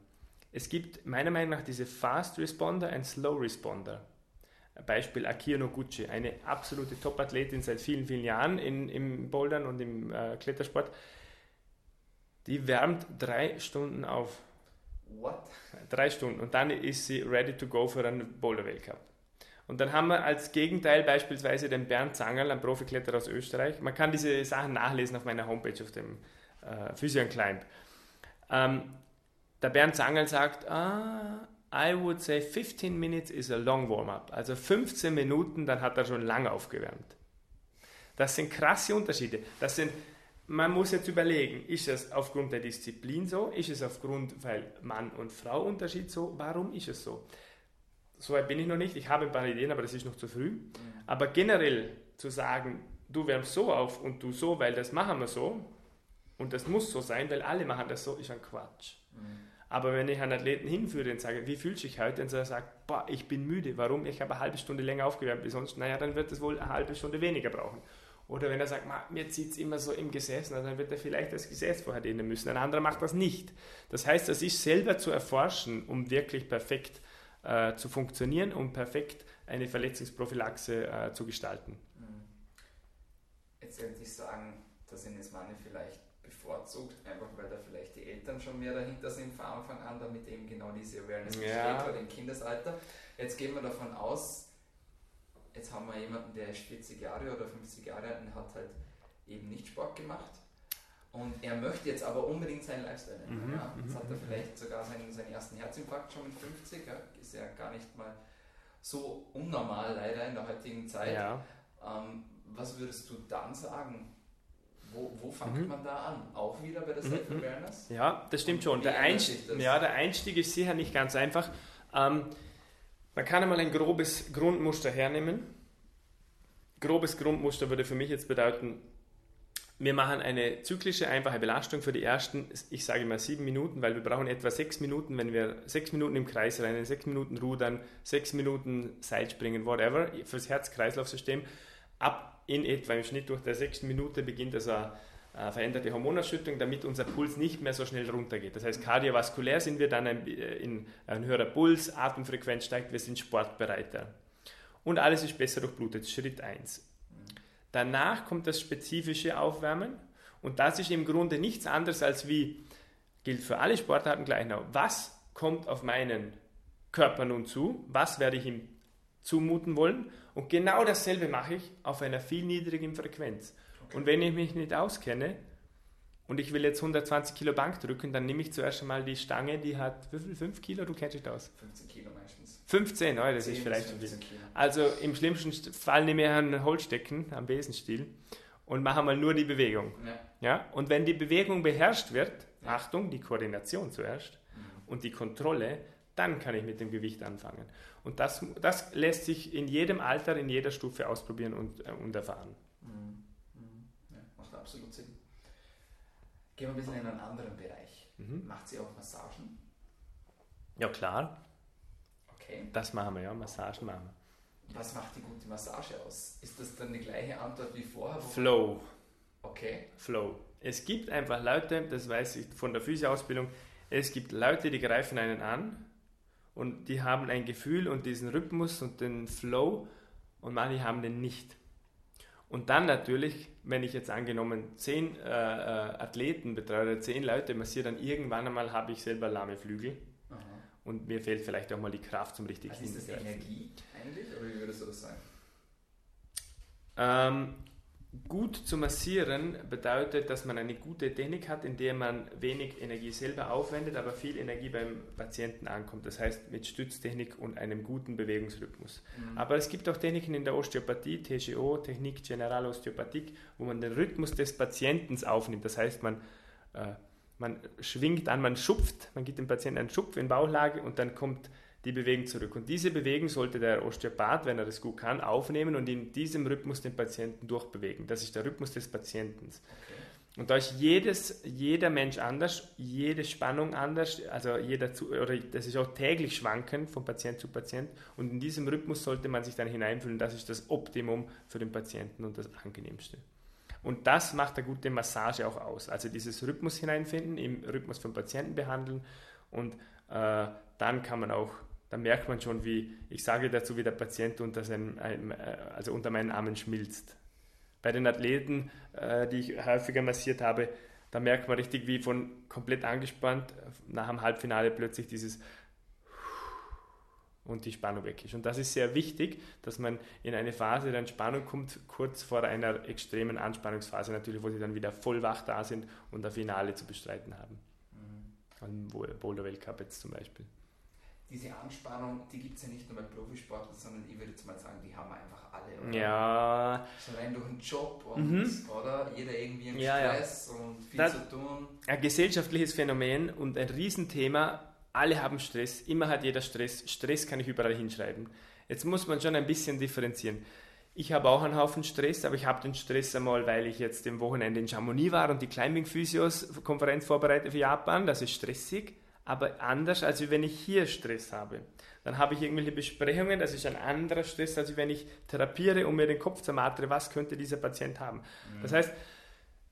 Es gibt meiner Meinung nach diese Fast Responder und Slow Responder. Beispiel Akio Noguchi, eine absolute Top-Athletin seit vielen, vielen Jahren in, im Bouldern und im äh, Klettersport. Die wärmt drei Stunden auf. What? Drei Stunden. Und dann ist sie ready to go für einen Boulder-Weltcup. Und dann haben wir als Gegenteil beispielsweise den Bernd Zangerl, ein Profikletterer aus Österreich. Man kann diese Sachen nachlesen auf meiner Homepage, auf dem äh, Physio Climb. Ähm, der Bernd Zangerl sagt, ah, I would say 15 minutes is a long warm-up. Also 15 Minuten, dann hat er schon lange aufgewärmt. Das sind krasse Unterschiede. Das sind, man muss jetzt überlegen, ist es aufgrund der Disziplin so? Ist es aufgrund, weil Mann und Frau Unterschied so? Warum ist es so? So weit bin ich noch nicht. Ich habe ein paar Ideen, aber das ist noch zu früh. Mhm. Aber generell zu sagen, du wärmst so auf und du so, weil das machen wir so und das muss so sein, weil alle machen das so, ist ein Quatsch. Mhm. Aber wenn ich einen Athleten hinführe und sage, wie fühlst du dich heute? Und er sagt, boah, ich bin müde. Warum? Ich habe eine halbe Stunde länger aufgewärmt wie sonst. Naja, dann wird es wohl eine halbe Stunde weniger brauchen. Oder wenn er sagt, mir zieht es immer so im Gesäß, dann wird er vielleicht das Gesäß vorher dehnen müssen. Ein anderer macht das nicht. Das heißt, das ist selber zu erforschen, um wirklich perfekt äh, zu funktionieren, um perfekt eine Verletzungsprophylaxe äh, zu gestalten. Mhm. Jetzt könnte ich sagen, dass ihn das Manne vielleicht bevorzugt, einfach weil da vielleicht die Eltern schon mehr dahinter sind von Anfang an, damit eben genau diese Awareness besteht, ja. oder im Kindesalter. Jetzt gehen wir davon aus, jetzt haben wir jemanden, der ist 40 Jahre oder 50 Jahre alt und hat halt eben nicht Sport gemacht. Und er möchte jetzt aber unbedingt seinen Lifestyle ändern. Mhm, ja. Jetzt hat er mhm. vielleicht sogar seinen, seinen ersten Herzinfarkt schon mit 50. Ja. Ist ja gar nicht mal so unnormal leider in der heutigen Zeit. Ja. Ähm, was würdest du dann sagen? Wo, wo fängt mhm. man da an? Auch wieder bei der mhm, Self-Awareness? Ja, das stimmt schon. Der Einstieg, ja, der Einstieg ist sicher nicht ganz einfach. Ähm, man kann einmal ein grobes Grundmuster hernehmen. Grobes Grundmuster würde für mich jetzt bedeuten, wir machen eine zyklische, einfache Belastung für die ersten, ich sage mal sieben Minuten, weil wir brauchen etwa sechs Minuten, wenn wir sechs Minuten im Kreis rennen, sechs Minuten rudern, sechs Minuten Seilspringen, whatever, fürs Herz-Kreislauf-System. Ab in etwa im Schnitt durch der sechsten Minute beginnt also äh, veränderte Hormonausschüttung, damit unser Puls nicht mehr so schnell runtergeht. Das heißt, kardiovaskulär sind wir dann ein, äh, in, ein höherer Puls, Atemfrequenz steigt, wir sind sportbereiter. Und alles ist besser durchblutet, Schritt 1. Danach kommt das spezifische Aufwärmen und das ist im Grunde nichts anderes als wie, gilt für alle Sportarten gleich noch, was kommt auf meinen Körper nun zu, was werde ich ihm zumuten wollen und genau dasselbe mache ich auf einer viel niedrigen Frequenz. Und wenn ich mich nicht auskenne und ich will jetzt 120 Kilo Bank drücken, dann nehme ich zuerst einmal die Stange, die hat, wie viel? 5 Kilo? Du kennst dich aus? 15 Kilo meistens. 15, oh, das ist vielleicht schon viel. Also im schlimmsten Fall nehme ich einen Holzstecken am Besenstiel und mache mal nur die Bewegung. Ja. ja? Und wenn die Bewegung beherrscht wird, ja. Achtung, die Koordination zuerst mhm. und die Kontrolle, dann kann ich mit dem Gewicht anfangen. Und das, das lässt sich in jedem Alter, in jeder Stufe ausprobieren und, äh, und erfahren. Gehen wir ein bisschen in einen anderen Bereich. Mhm. Macht sie auch Massagen? Ja, klar. Okay. Das machen wir, ja. Massagen machen wir. Was macht die gute Massage aus? Ist das dann die gleiche Antwort wie vorher? Flow. Okay. Flow. Es gibt einfach Leute, das weiß ich von der Physioausbildung, es gibt Leute, die greifen einen an und die haben ein Gefühl und diesen Rhythmus und den Flow und manche haben den nicht. Und dann natürlich, wenn ich jetzt angenommen zehn äh, äh, Athleten betreue oder zehn Leute massiere, dann irgendwann einmal habe ich selber lahme Flügel. Aha. Und mir fehlt vielleicht auch mal die Kraft zum richtigen also Ist das Energie eigentlich oder wie würdest du das sagen? Ähm, Gut zu massieren bedeutet, dass man eine gute Technik hat, in der man wenig Energie selber aufwendet, aber viel Energie beim Patienten ankommt. Das heißt mit Stütztechnik und einem guten Bewegungsrhythmus. Mhm. Aber es gibt auch Techniken in der Osteopathie, TGO, Technik Generalosteopathik, wo man den Rhythmus des Patienten aufnimmt. Das heißt, man, äh, man schwingt an, man schupft, man gibt dem Patienten einen Schupf in Bauchlage und dann kommt die Bewegung zurück. Und diese Bewegung sollte der Osteopath, wenn er das gut kann, aufnehmen und in diesem Rhythmus den Patienten durchbewegen. Das ist der Rhythmus des Patienten. Und da ist jedes, jeder Mensch anders, jede Spannung anders, also jeder, oder das ist auch täglich schwankend von Patient zu Patient. Und in diesem Rhythmus sollte man sich dann hineinfühlen. Das ist das Optimum für den Patienten und das Angenehmste. Und das macht eine gute Massage auch aus. Also dieses Rhythmus hineinfinden, im Rhythmus vom Patienten behandeln und äh, dann kann man auch da merkt man schon, wie, ich sage dazu, wie der Patient unter, seinem, also unter meinen Armen schmilzt. Bei den Athleten, äh, die ich häufiger massiert habe, da merkt man richtig, wie von komplett angespannt nach dem Halbfinale plötzlich dieses und die Spannung weg ist. Und das ist sehr wichtig, dass man in eine Phase der Entspannung kommt, kurz vor einer extremen Anspannungsphase natürlich, wo sie dann wieder voll wach da sind und ein Finale zu bestreiten haben. Mhm. Boulder Weltcup jetzt zum Beispiel diese Anspannung, die gibt es ja nicht nur bei Profisportlern, sondern ich würde jetzt mal sagen, die haben einfach alle. Oder? Ja. So rein durch einen Job und, mhm. oder? Jeder irgendwie im ja, Stress ja. und viel das, zu tun. Ein gesellschaftliches Phänomen und ein Riesenthema. Alle haben Stress, immer hat jeder Stress. Stress kann ich überall hinschreiben. Jetzt muss man schon ein bisschen differenzieren. Ich habe auch einen Haufen Stress, aber ich habe den Stress einmal, weil ich jetzt im Wochenende in Chamonix war und die Climbing Physios Konferenz vorbereite für Japan. Das ist stressig aber anders, als wenn ich hier Stress habe. Dann habe ich irgendwelche Besprechungen, das ist ein anderer Stress, als wenn ich therapiere und mir den Kopf zermartere, was könnte dieser Patient haben. Mhm. Das heißt,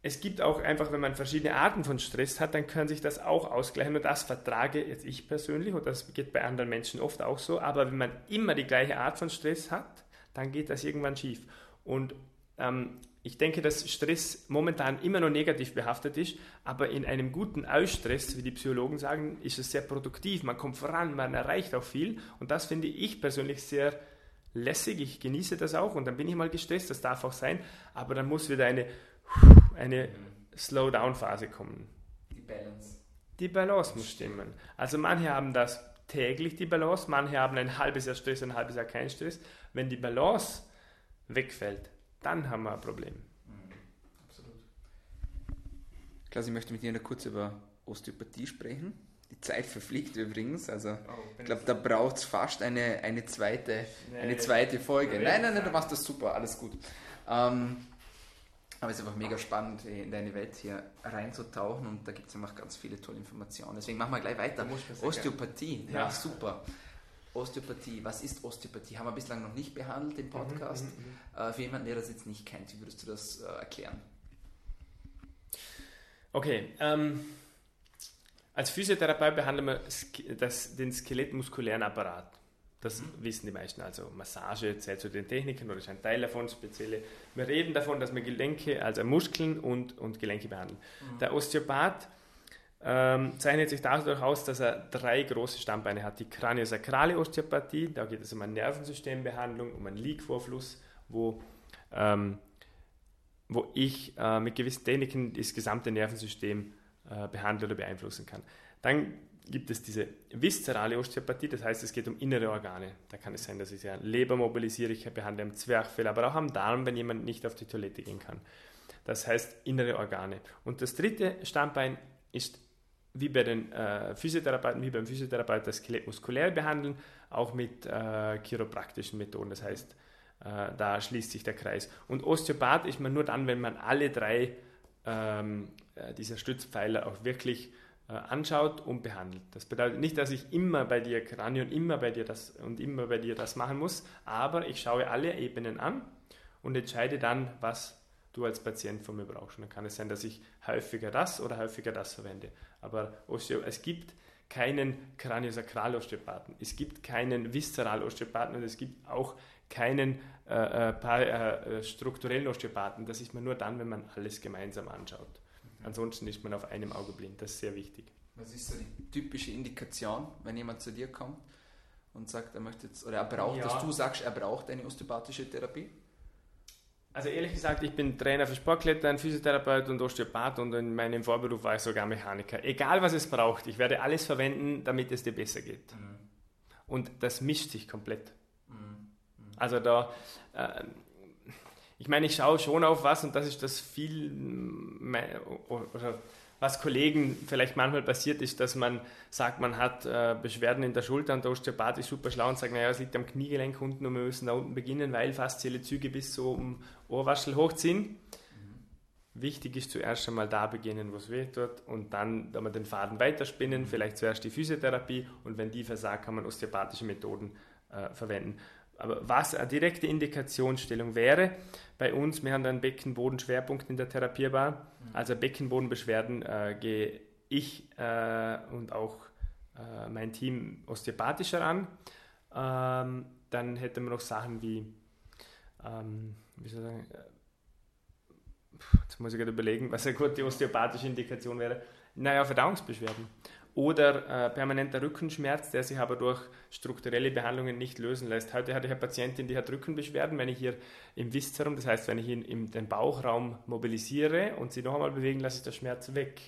es gibt auch einfach, wenn man verschiedene Arten von Stress hat, dann kann sich das auch ausgleichen und das vertrage jetzt ich persönlich und das geht bei anderen Menschen oft auch so, aber wenn man immer die gleiche Art von Stress hat, dann geht das irgendwann schief. Und ähm, ich denke, dass Stress momentan immer noch negativ behaftet ist, aber in einem guten Ausstress, wie die Psychologen sagen, ist es sehr produktiv. Man kommt voran, man erreicht auch viel und das finde ich persönlich sehr lässig. Ich genieße das auch und dann bin ich mal gestresst, das darf auch sein, aber dann muss wieder eine, eine Slow-Down-Phase kommen. Die Balance. Die Balance muss stimmen. Also manche haben das täglich, die Balance, manche haben ein halbes Jahr Stress, ein halbes Jahr kein Stress. Wenn die Balance wegfällt, dann haben wir ein Problem. Mhm, absolut. Klaus, ich möchte mit dir noch kurz über Osteopathie sprechen. Die Zeit verfliegt übrigens, also oh, ich glaube, da braucht es fast eine, eine, zweite, nee, eine zweite Folge. Nein, nein, nein, du machst das super, alles gut. Ähm, aber es ist einfach mega spannend, in deine Welt hier reinzutauchen und da gibt es einfach ganz viele tolle Informationen. Deswegen machen wir gleich weiter. Osteopathie, ja. ja, super. Osteopathie, was ist Osteopathie? Haben wir bislang noch nicht behandelt im Podcast. Mhm, mhm, mhm. äh, für jemanden, der das jetzt nicht kennt, wie würdest du das äh, erklären? Okay, ähm, als Physiotherapeut behandeln wir das, den skelettmuskulären Apparat. Das mhm. wissen die meisten. Also Massage zählt zu den Techniken oder ist ein Teil davon, spezielle. Wir reden davon, dass wir Gelenke, also Muskeln und, und Gelenke behandeln. Mhm. Der Osteopath ähm, zeichnet sich dadurch aus, dass er drei große Stammbeine hat. Die kraniosakrale Osteopathie, da geht es um eine Nervensystembehandlung, um einen Leakvorfluss, wo, ähm, wo ich äh, mit gewissen Techniken das gesamte Nervensystem äh, behandeln oder beeinflussen kann. Dann gibt es diese viszerale Osteopathie, das heißt, es geht um innere Organe. Da kann es sein, dass ich ja Leber mobilisiere, ich behandle am Zwerchfell, aber auch am Darm, wenn jemand nicht auf die Toilette gehen kann. Das heißt innere Organe. Und das dritte Stammbein ist wie bei den äh, Physiotherapeuten, wie beim Physiotherapeuten das Skelett muskulär behandeln, auch mit äh, chiropraktischen Methoden. Das heißt, äh, da schließt sich der Kreis. Und Osteopath ist man nur dann, wenn man alle drei ähm, äh, dieser Stützpfeiler auch wirklich äh, anschaut und behandelt. Das bedeutet nicht, dass ich immer bei dir Kranion, immer bei dir das und immer bei dir das machen muss, aber ich schaue alle Ebenen an und entscheide dann, was du als Patient von mir brauchst. Und dann kann es sein, dass ich häufiger das oder häufiger das verwende. Aber Osteo, es gibt keinen Kraniosakralosteopathen, es gibt keinen Viszeralosteopathen und es gibt auch keinen äh, äh, äh, strukturellen Osteopathen. Das ist man nur dann, wenn man alles gemeinsam anschaut. Mhm. Ansonsten ist man auf einem Auge blind. Das ist sehr wichtig. Was ist so die typische Indikation, wenn jemand zu dir kommt und sagt, er möchte jetzt, oder er braucht, ja. dass du sagst, er braucht eine osteopathische Therapie? Also ehrlich gesagt, ich bin Trainer für Sportklettern, Physiotherapeut und Osteopath und in meinem Vorberuf war ich sogar Mechaniker. Egal was es braucht, ich werde alles verwenden, damit es dir besser geht. Mhm. Und das mischt sich komplett. Mhm. Mhm. Also da, äh, ich meine, ich schaue schon auf was und das ist das viel, oder was Kollegen vielleicht manchmal passiert ist, dass man sagt, man hat äh, Beschwerden in der Schulter und der Osteopath ist super schlau und sagt, naja, es liegt am Kniegelenk unten und wir müssen da unten beginnen, weil faszielle Züge bis so um Ohrwaschel hochziehen. Mhm. Wichtig ist zuerst einmal da beginnen, wo es weh tut und dann da man den Faden weiterspinnen, vielleicht zuerst die Physiotherapie und wenn die versagt, kann man osteopathische Methoden äh, verwenden. Aber was eine direkte Indikationsstellung wäre, bei uns, wir haben einen Beckenbodenschwerpunkt in der Therapierbar. Mhm. Also Beckenbodenbeschwerden äh, gehe ich äh, und auch äh, mein Team osteopathischer an. Ähm, dann hätten wir noch Sachen wie, ähm, wie soll ich sagen, äh, jetzt muss ich gerade überlegen, was eine gute osteopathische Indikation wäre. Naja, Verdauungsbeschwerden oder äh, permanenter Rückenschmerz, der sich aber durch strukturelle Behandlungen nicht lösen lässt. Heute hatte ich eine Patientin, die hat Rückenbeschwerden, wenn ich hier im Viszerum, das heißt, wenn ich ihn in den Bauchraum mobilisiere und sie noch einmal bewegen, lasse ich der Schmerz weg.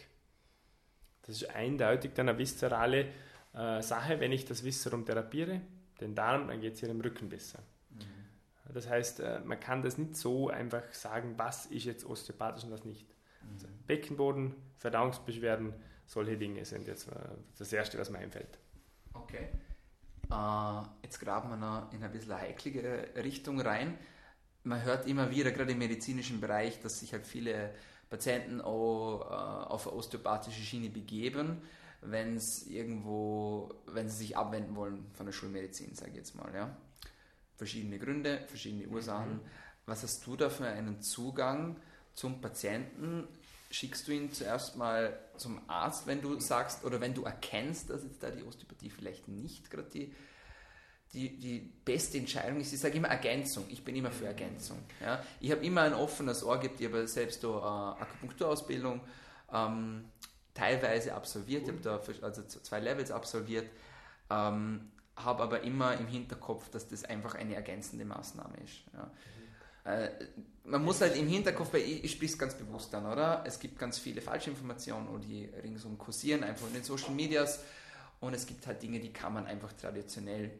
Das ist eindeutig dann eine viszerale äh, Sache, wenn ich das Viszerum therapiere, den Darm, dann geht es hier im Rücken besser. Mhm. Das heißt, äh, man kann das nicht so einfach sagen, was ist jetzt osteopathisch und was nicht. Mhm. Also Beckenboden, Verdauungsbeschwerden, solche Dinge sind jetzt äh, das Erste, was mir einfällt. Okay. Uh, jetzt graben wir noch in ein bisschen heiklige Richtung rein. Man hört immer wieder, gerade im medizinischen Bereich, dass sich halt viele Patienten auch uh, auf eine osteopathische Schiene begeben. wenn es irgendwo, wenn sie sich abwenden wollen von der Schulmedizin, sage ich jetzt mal, ja. Verschiedene Gründe, verschiedene Ursachen. Mhm. Was hast du da für einen Zugang zum Patienten? Schickst du ihn zuerst mal zum Arzt, wenn du sagst, oder wenn du erkennst, dass jetzt da die Osteopathie vielleicht nicht gerade die, die, die beste Entscheidung ist? Ich sage immer Ergänzung. Ich bin immer für Ergänzung. Ja? Ich habe immer ein offenes Ohr, gibt, ich habe selbst da äh, Akupunkturausbildung. Ähm, teilweise absolviert, ich habe da also zwei Levels absolviert, ähm, habe aber immer im Hinterkopf, dass das einfach eine ergänzende Maßnahme ist. Ja. Äh, man muss halt im Hinterkopf, weil ich, ich spreche es ganz bewusst an, oder? Es gibt ganz viele Falschinformationen, die ringsum kursieren, einfach in den Social Medias. Und es gibt halt Dinge, die kann man einfach traditionell,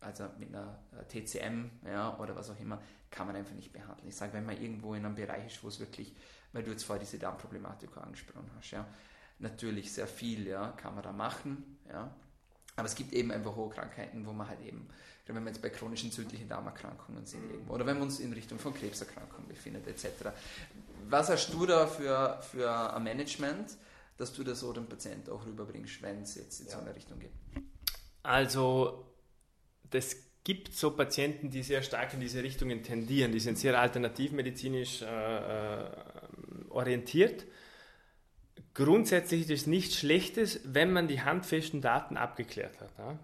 also mit einer äh, TCM ja, oder was auch immer, kann man einfach nicht behandeln. Ich sage, wenn man irgendwo in einem Bereich ist, wo es wirklich, weil du jetzt vorher diese Darmproblematik angesprochen hast, ja, natürlich sehr viel, ja, kann man da machen, ja. Aber es gibt eben einfach hohe Krankheiten, wo man halt eben, wenn wir jetzt bei chronischen entzündlichen Darmerkrankungen sind eben, oder wenn wir uns in Richtung von Krebserkrankungen befinden, etc. Was hast du da für, für ein Management, dass du das so dem Patienten auch rüberbringst, wenn es jetzt in ja. so eine Richtung geht? Also, das gibt so Patienten, die sehr stark in diese Richtungen tendieren. Die sind sehr alternativmedizinisch äh, äh orientiert Grundsätzlich ist es nichts Schlechtes, wenn man die handfesten Daten abgeklärt hat. Ja?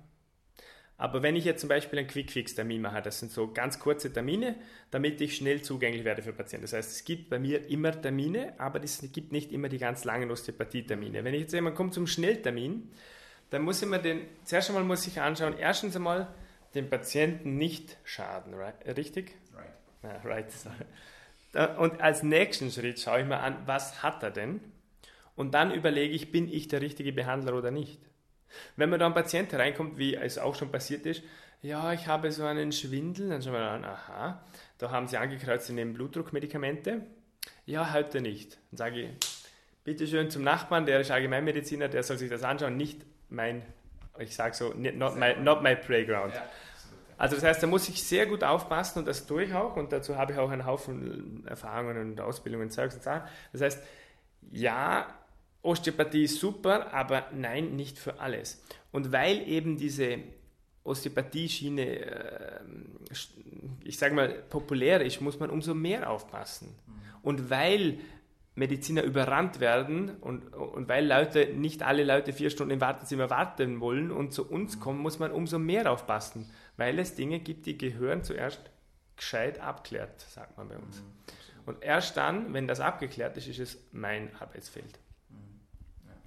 Aber wenn ich jetzt zum Beispiel einen Quick-Fix-Termin mache, das sind so ganz kurze Termine, damit ich schnell zugänglich werde für Patienten. Das heißt, es gibt bei mir immer Termine, aber es gibt nicht immer die ganz langen Osteopathie-Termine. Wenn ich jetzt jemand kommt zum Schnelltermin, dann muss ich mir den, zuerst einmal muss ich anschauen, erstens einmal dem Patienten nicht schaden, right? richtig? Right. Ja, right. Und als nächsten Schritt schaue ich mir an, was hat er denn? Und dann überlege ich, bin ich der richtige Behandler oder nicht. Wenn man da ein Patient hereinkommt, wie es auch schon passiert ist, ja, ich habe so einen Schwindel, dann schauen wir an, aha, da haben sie angekreuzt, sie nehmen Blutdruckmedikamente. Ja, heute nicht. Dann sage ich, bitte schön zum Nachbarn, der ist Allgemeinmediziner, der soll sich das anschauen, nicht mein, ich sage so, not my, not my playground. Also das heißt, da muss ich sehr gut aufpassen und das tue ich auch und dazu habe ich auch einen Haufen Erfahrungen und Ausbildungen, Zeugs und Sachen. Das heißt, ja, Osteopathie ist super, aber nein, nicht für alles. Und weil eben diese Osteopathie-Schiene, äh, ich sage mal, populär ist, muss man umso mehr aufpassen. Mhm. Und weil Mediziner überrannt werden und, und weil Leute, nicht alle Leute vier Stunden im Wartezimmer warten wollen und zu uns mhm. kommen, muss man umso mehr aufpassen, weil es Dinge gibt, die gehören zuerst gescheit abklärt, sagt man bei uns. Mhm. Und erst dann, wenn das abgeklärt ist, ist es mein Arbeitsfeld.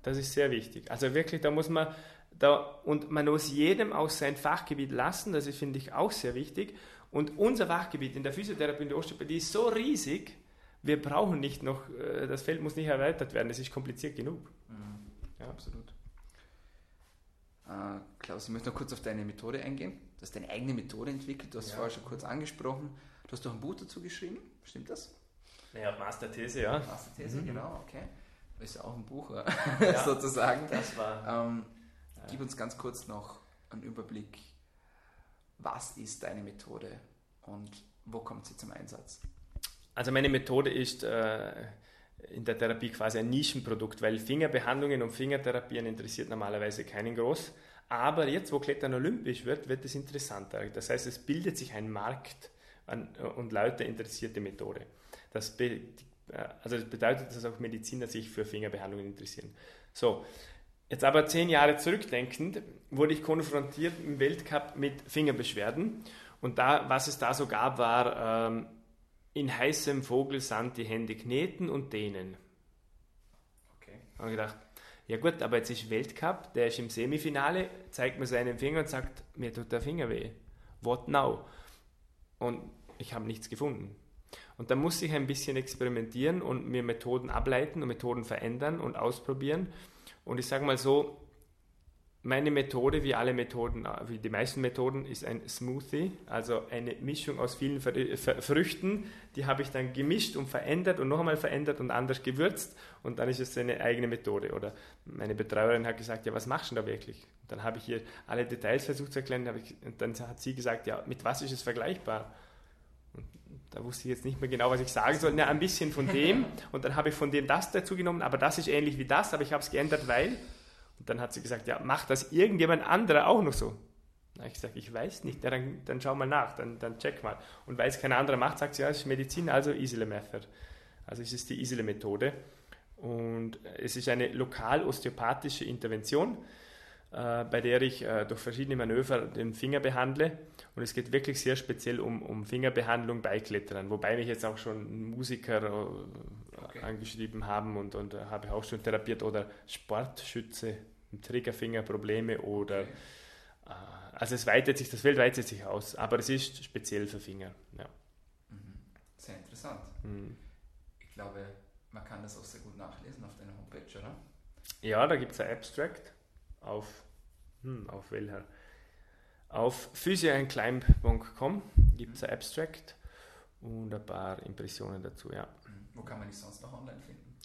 Das ist sehr wichtig. Also wirklich, da muss man, da, und man muss jedem auch sein Fachgebiet lassen, das ist, finde ich, auch sehr wichtig. Und unser Fachgebiet in der Physiotherapie und der Osteopathie ist so riesig, wir brauchen nicht noch, äh, das Feld muss nicht erweitert werden, es ist kompliziert genug. Mhm. Ja, absolut. Äh, Klaus, ich möchte noch kurz auf deine Methode eingehen. Du hast deine eigene Methode entwickelt, du hast ja. vorher schon kurz angesprochen. Du hast doch ein Buch dazu geschrieben, stimmt das? Ja, Masterthese, ja. Masterthese, mhm. genau, okay ist ja auch ein Buch ja, (laughs) sozusagen. Das war. Ähm, gib uns ganz kurz noch einen Überblick. Was ist deine Methode und wo kommt sie zum Einsatz? Also meine Methode ist äh, in der Therapie quasi ein Nischenprodukt, weil Fingerbehandlungen und Fingertherapien interessiert normalerweise keinen groß. Aber jetzt, wo Klettern olympisch wird, wird es interessanter. Das heißt, es bildet sich ein Markt an, und Leute interessiert die Methode. Das also das bedeutet, dass auch Mediziner sich für Fingerbehandlungen interessieren. So, jetzt aber zehn Jahre zurückdenkend, wurde ich konfrontiert im Weltcup mit Fingerbeschwerden. Und da, was es da so gab, war ähm, in heißem Vogelsand die Hände kneten und dehnen. Okay. Habe ich gedacht, ja gut, aber jetzt ist Weltcup, der ist im Semifinale, zeigt mir seinen Finger und sagt, mir tut der Finger weh. What now? Und ich habe nichts gefunden. Und da muss ich ein bisschen experimentieren und mir Methoden ableiten und Methoden verändern und ausprobieren. Und ich sage mal so, meine Methode, wie alle Methoden, wie die meisten Methoden, ist ein Smoothie, also eine Mischung aus vielen Früchten. Die habe ich dann gemischt und verändert und noch einmal verändert und anders gewürzt und dann ist es eine eigene Methode. Oder meine Betreuerin hat gesagt, ja, was machst du da wirklich? Und dann habe ich ihr alle Details versucht zu erklären und dann hat sie gesagt, ja, mit was ist es vergleichbar? Wusste ich jetzt nicht mehr genau, was ich sagen soll. Na, ein bisschen von dem (laughs) und dann habe ich von dem das dazu genommen, aber das ist ähnlich wie das, aber ich habe es geändert, weil Und dann hat sie gesagt, ja, macht das irgendjemand anderer auch noch so? Na, ich sage, ich weiß nicht, ja, dann, dann schau mal nach, dann, dann check mal. Und weil es kein anderer macht, sagt sie, ja, es ist Medizin, also Isile Method. Also es ist die Isile Methode. Und es ist eine lokal osteopathische Intervention, bei der ich äh, durch verschiedene Manöver den Finger behandle. Und es geht wirklich sehr speziell um, um Fingerbehandlung bei Klettern, wobei mich jetzt auch schon Musiker äh, okay. angeschrieben haben und, und äh, habe auch schon therapiert oder Sportschütze, Triggerfingerprobleme oder okay also es weitet sich, das Feld weitet sich aus, aber es ist speziell für Finger. Ja. Mhm. Sehr interessant. Mhm. Ich glaube, man kann das auch sehr gut nachlesen auf deiner Homepage, oder? Ja, da gibt es ein Abstract auf, hm, auf welcher? Auf physioandclimb.com gibt es ein Abstract und ein paar Impressionen dazu, ja. Mhm. Wo kann man dich sonst noch online finden?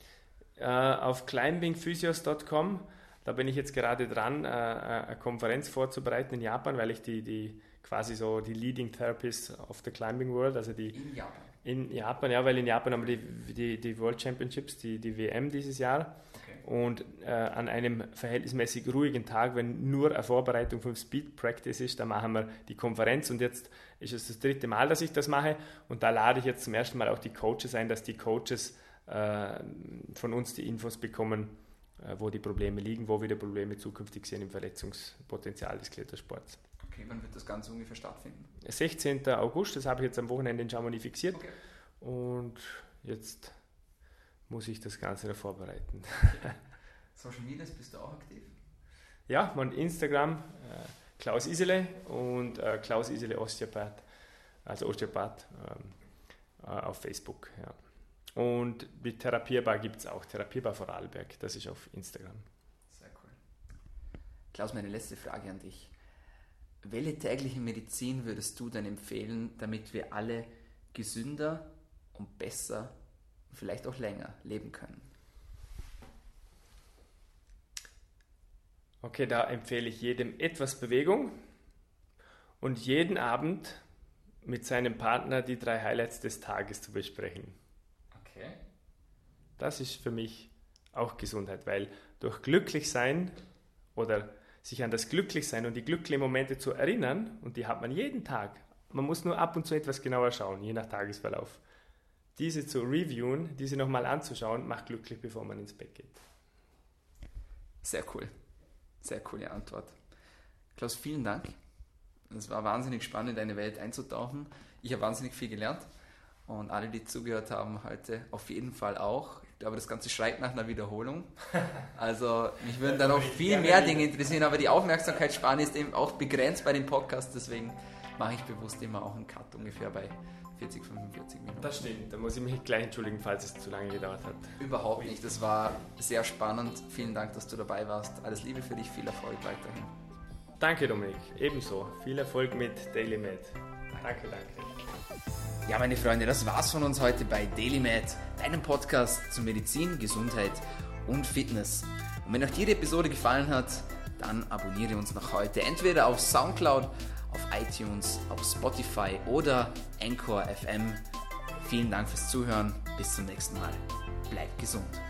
Äh, auf climbingphysios.com da bin ich jetzt gerade dran, äh, äh, eine Konferenz vorzubereiten in Japan, weil ich die, die quasi so die Leading Therapist of the Climbing World, also die in Japan. In Japan, ja, weil in Japan haben wir die, die, die World Championships, die, die WM dieses Jahr. Und äh, an einem verhältnismäßig ruhigen Tag, wenn nur eine Vorbereitung vom Speed Practice ist, da machen wir die Konferenz und jetzt ist es das dritte Mal, dass ich das mache und da lade ich jetzt zum ersten Mal auch die Coaches ein, dass die Coaches äh, von uns die Infos bekommen, äh, wo die Probleme liegen, wo wir die Probleme zukünftig sehen im Verletzungspotenzial des Klettersports. Okay, wann wird das Ganze ungefähr stattfinden? 16. August, das habe ich jetzt am Wochenende in Chamonix fixiert. Okay. Und jetzt muss ich das Ganze noch vorbereiten. (laughs) Social Media, bist du auch aktiv? Ja, mein Instagram, äh, Klaus Isele und äh, Klaus Isele Osteopath, also Osteopath ähm, äh, auf Facebook. Ja. Und mit Therapierbar gibt es auch Therapierbar Vorarlberg, das ist auf Instagram. Sehr cool. Klaus, meine letzte Frage an dich. Welche tägliche Medizin würdest du denn empfehlen, damit wir alle gesünder und besser vielleicht auch länger leben können? Okay, da empfehle ich jedem etwas Bewegung und jeden Abend mit seinem Partner die drei Highlights des Tages zu besprechen. Das ist für mich auch Gesundheit, weil durch Glücklichsein oder sich an das Glücklichsein und die glücklichen Momente zu erinnern, und die hat man jeden Tag, man muss nur ab und zu etwas genauer schauen, je nach Tagesverlauf. Diese zu reviewen, diese nochmal anzuschauen, macht glücklich, bevor man ins Bett geht. Sehr cool. Sehr coole Antwort. Klaus, vielen Dank. Es war wahnsinnig spannend, in deine Welt einzutauchen. Ich habe wahnsinnig viel gelernt. Und alle, die zugehört haben, heute auf jeden Fall auch aber das Ganze schreit nach einer Wiederholung. (laughs) Also mich würden da noch viel mehr Dinge interessieren, aber die Aufmerksamkeitsspanne ist eben auch begrenzt bei dem Podcast, deswegen mache ich bewusst immer auch einen Cut ungefähr bei 40, 45 Minuten. Das stimmt, da muss ich mich gleich entschuldigen, falls es zu lange gedauert hat. Überhaupt nicht, das war sehr spannend. Vielen Dank, dass du dabei warst. Alles Liebe für dich, viel Erfolg weiterhin. Danke Dominik, ebenso. Viel Erfolg mit Daily Med. Danke, danke. Ja, meine Freunde, das war's von uns heute bei DailyMed, deinem Podcast zu Medizin, Gesundheit und Fitness. Und wenn euch die Episode gefallen hat, dann abonniere uns noch heute entweder auf Soundcloud, auf iTunes, auf Spotify oder Anchor FM. Vielen Dank fürs Zuhören. Bis zum nächsten Mal. Bleibt gesund.